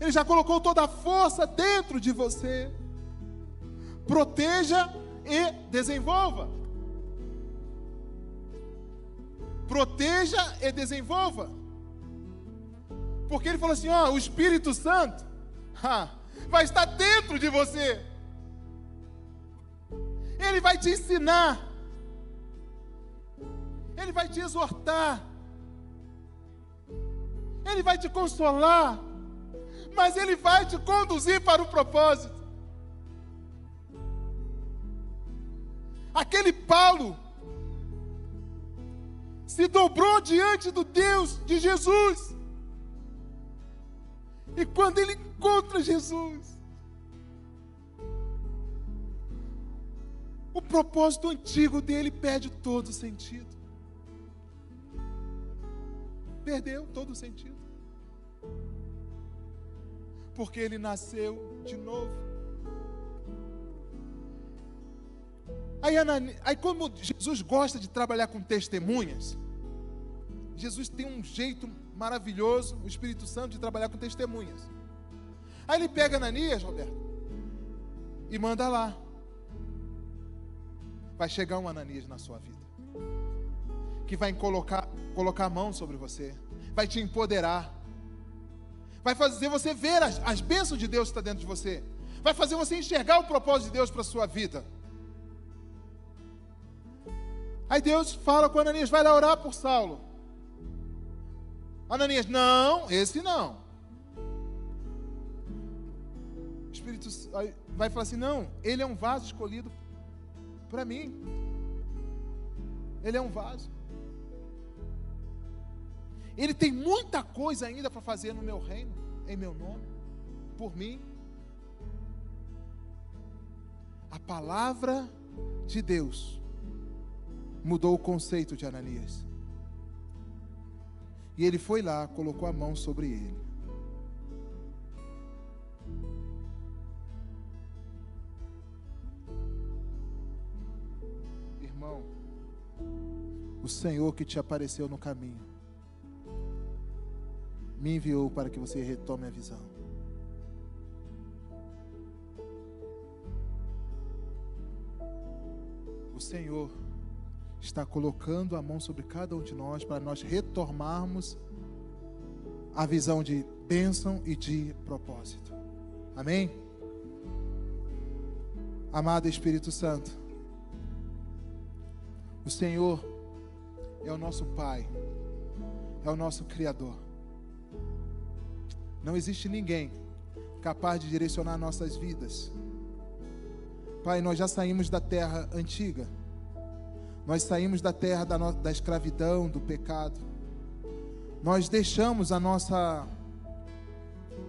Ele já colocou toda a força dentro de você. Proteja e desenvolva. Proteja e desenvolva. Porque ele falou assim: ó, o Espírito Santo, ha, vai estar dentro de você. Ele vai te ensinar. Ele vai te exortar. Ele vai te consolar. Mas Ele vai te conduzir para o propósito. Aquele Paulo se dobrou diante do Deus de Jesus. E quando ele encontra Jesus, o propósito antigo dele perde todo o sentido. Perdeu todo o sentido. Porque ele nasceu de novo. Aí, aí, como Jesus gosta de trabalhar com testemunhas, Jesus tem um jeito maravilhoso, o Espírito Santo, de trabalhar com testemunhas. Aí ele pega Ananias, Roberto, e manda lá. Vai chegar um Ananias na sua vida, que vai colocar, colocar a mão sobre você, vai te empoderar, vai fazer você ver as, as bênçãos de Deus que está dentro de você, vai fazer você enxergar o propósito de Deus para a sua vida. Aí Deus fala com Ananias: vai lá orar por Saulo. Ananias, não, esse não. O Espírito vai falar assim: não, ele é um vaso escolhido para mim. Ele é um vaso. Ele tem muita coisa ainda para fazer no meu reino, em meu nome, por mim. A palavra de Deus mudou o conceito de Ananias. E ele foi lá, colocou a mão sobre ele. Irmão, o Senhor que te apareceu no caminho me enviou para que você retome a visão. O Senhor está colocando a mão sobre cada um de nós para nós retomarmos a visão de bênção e de propósito. Amém? Amado Espírito Santo, o Senhor é o nosso Pai, é o nosso Criador. Não existe ninguém capaz de direcionar nossas vidas. Pai, nós já saímos da terra antiga nós saímos da terra da, no, da escravidão, do pecado. Nós deixamos a nossa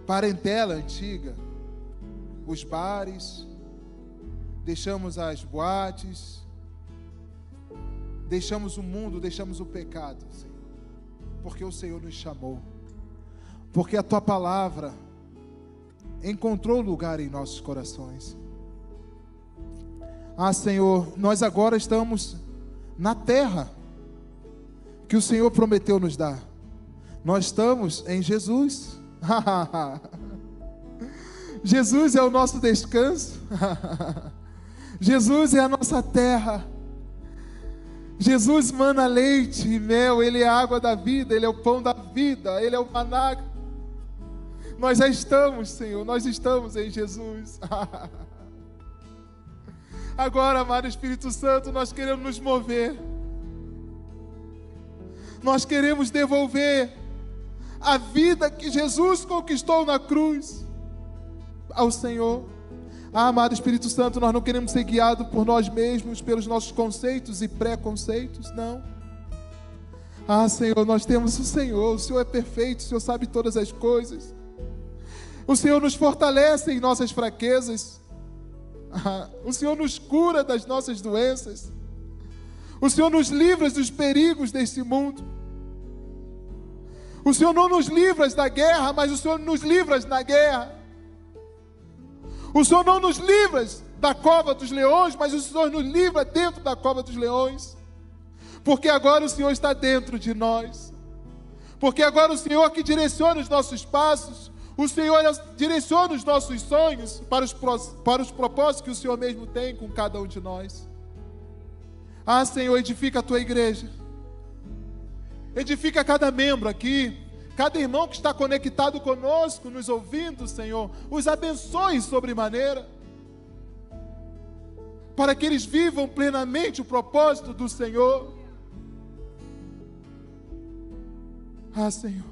parentela antiga, os bares, deixamos as boates, deixamos o mundo, deixamos o pecado, Senhor, porque o Senhor nos chamou, porque a tua palavra encontrou lugar em nossos corações. Ah, Senhor, nós agora estamos na terra que o Senhor prometeu nos dar. Nós estamos em Jesus. Jesus é o nosso descanso. Jesus é a nossa terra. Jesus mana leite e mel, Ele é a água da vida, Ele é o pão da vida, Ele é o maná. Nós já estamos, Senhor, nós estamos em Jesus. Agora, amado Espírito Santo, nós queremos nos mover. Nós queremos devolver a vida que Jesus conquistou na cruz ao Senhor. Ah, amado Espírito Santo, nós não queremos ser guiados por nós mesmos, pelos nossos conceitos e preconceitos, não. Ah, Senhor, nós temos o Senhor, o Senhor é perfeito, o Senhor sabe todas as coisas. O Senhor nos fortalece em nossas fraquezas. o Senhor nos cura das nossas doenças. O Senhor nos livra dos perigos deste mundo. O Senhor não nos livra da guerra, mas o Senhor nos livra na guerra. O Senhor não nos livra da cova dos leões, mas o Senhor nos livra dentro da cova dos leões. Porque agora o Senhor está dentro de nós. Porque agora o Senhor que direciona os nossos passos, o Senhor direciona os nossos sonhos para os, para os propósitos que o Senhor mesmo tem com cada um de nós. Ah, Senhor, edifica a tua igreja. Edifica cada membro aqui. cada irmão que está conectado conosco, nos ouvindo, Senhor, os abençoe sobremaneira, para que eles vivam plenamente o propósito do Senhor. Ah, Senhor,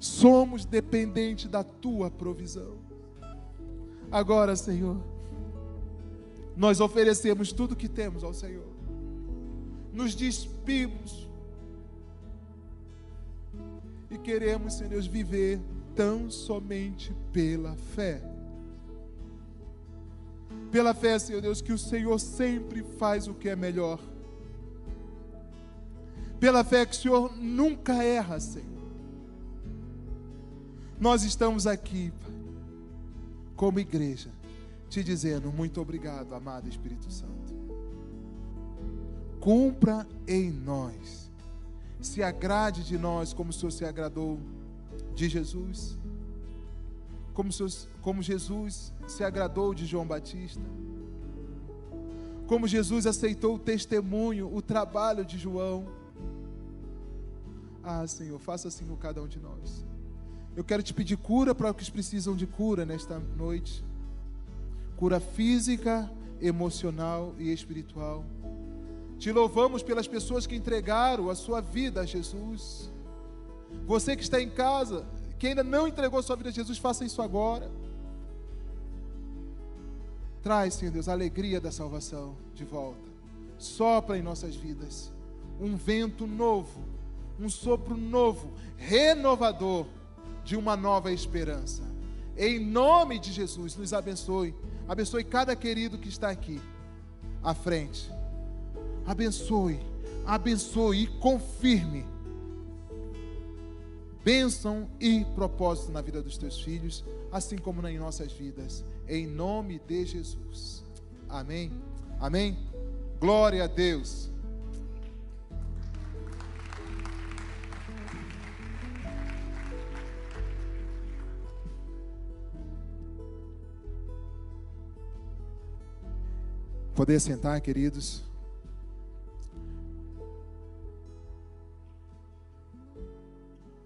somos dependentes da tua provisão. Agora, Senhor, nós oferecemos tudo que temos ao Senhor, nos despimos e queremos, Senhor Deus, viver tão somente pela fé. Pela fé, Senhor Deus, que o Senhor sempre faz o que é melhor. Pela fé que o Senhor nunca erra, Senhor. Nós estamos aqui, Pai, como igreja, te dizendo muito obrigado, amado Espírito Santo. Cumpra em nós se agrade de nós como o Senhor se agradou de Jesus, como, como Jesus se agradou de João Batista, como Jesus aceitou o testemunho, o trabalho de João. Ah, Senhor, faça assim com cada um de nós. Eu quero te pedir cura para os que precisam de cura nesta noite. Cura física, emocional e espiritual. Te louvamos pelas pessoas que entregaram a sua vida a Jesus. Você que está em casa, que ainda não entregou sua vida a Jesus, faça isso agora. Traz, Senhor Deus, a alegria da salvação de volta. Sopra em nossas vidas um vento novo, um sopro novo, renovador de uma nova esperança. Em nome de Jesus, nos abençoe. Abençoe cada querido que está aqui à frente abençoe, abençoe e confirme bênção e propósito na vida dos teus filhos, assim como nas nossas vidas, em nome de Jesus. Amém. Amém. Glória a Deus. Poder sentar, queridos.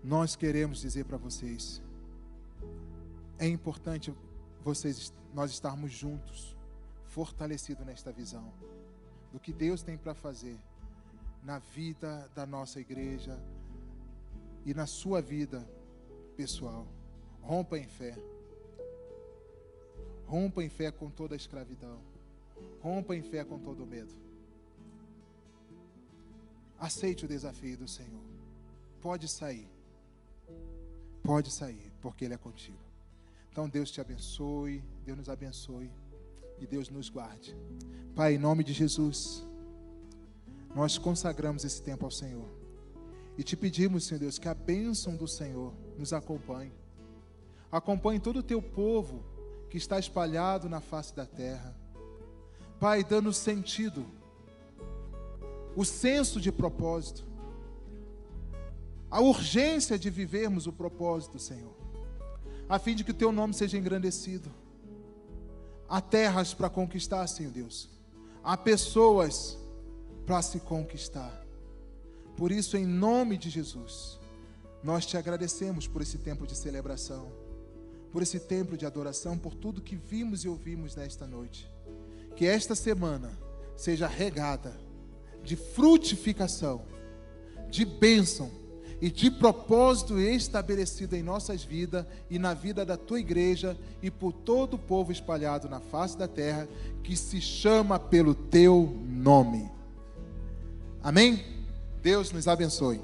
nós queremos dizer para vocês: é importante vocês, nós estarmos juntos, fortalecidos nesta visão do que Deus tem para fazer na vida da nossa igreja e na sua vida pessoal. Rompa em fé. Rompa em fé com toda a escravidão. Rompa em fé com todo medo. Aceite o desafio do Senhor. Pode sair. Pode sair, porque Ele é contigo. Então Deus te abençoe, Deus nos abençoe e Deus nos guarde. Pai, em nome de Jesus, nós consagramos esse tempo ao Senhor e te pedimos, Senhor Deus, que a bênção do Senhor nos acompanhe. Acompanhe todo o teu povo que está espalhado na face da terra. Pai, dando sentido, o senso de propósito a urgência de vivermos o propósito, Senhor, a fim de que o teu nome seja engrandecido. Há terras para conquistar, Senhor Deus. Há pessoas para se conquistar. Por isso, em nome de Jesus, nós te agradecemos por esse tempo de celebração, por esse tempo de adoração, por tudo que vimos e ouvimos nesta noite. Que esta semana seja regada de frutificação, de bênção e de propósito estabelecido em nossas vidas e na vida da tua igreja e por todo o povo espalhado na face da terra que se chama pelo teu nome. Amém? Deus nos abençoe.